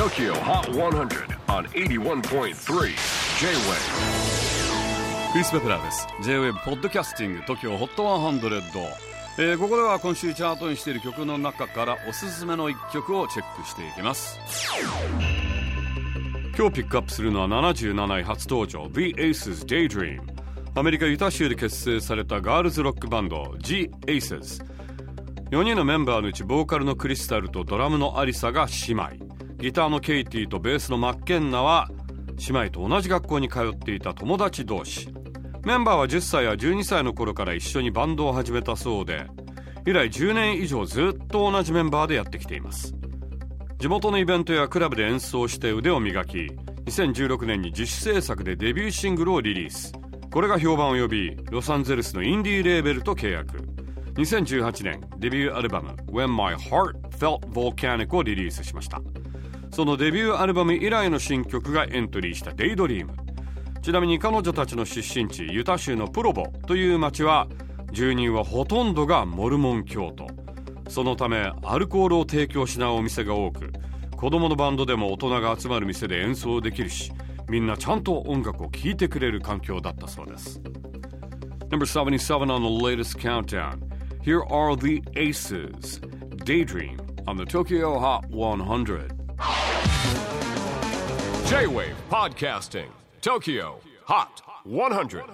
TOKYO HOT 100 on 81.3 J-WAVE クリス・ベプラーです。J-WAVE ポッドキャスティング TOKYO HOT 100、えー、ここでは今週チャートにしている曲の中からおすすめの一曲をチェックしていきます。今日ピックアップするのは77位初登場 The Aces Daydream アメリカユタ州で結成されたガールズロックバンド The Aces 4人のメンバーのうちボーカルのクリスタルとドラムのアリサが姉妹。ギターのケイティとベースのマッケンナは姉妹と同じ学校に通っていた友達同士。メンバーは10歳や12歳の頃から一緒にバンドを始めたそうで以来10年以上ずっと同じメンバーでやってきています。地元のイベントやクラブで演奏して腕を磨き2016年に自主制作でデビューシングルをリリース。これが評判を呼びロサンゼルスのインディーレーベルと契約。2018年デビューアルバム When My Heart Felt Volcanic をリリースしました。そのデビューアルバム以来の新曲がエントリーした「デイドリーム。ちなみに彼女たちの出身地ユタ州のプロボという町は住人はほとんどがモルモン教徒。そのためアルコールを提供しないお店が多く子供のバンドでも大人が集まる店で演奏できるしみんなちゃんと音楽を聴いてくれる環境だったそうです。Number 77 on the latest countdown. Here are the Aces. Daydream on the Tokyo Hot 100 J-WAVE PODCASTING TOKYO HOT 100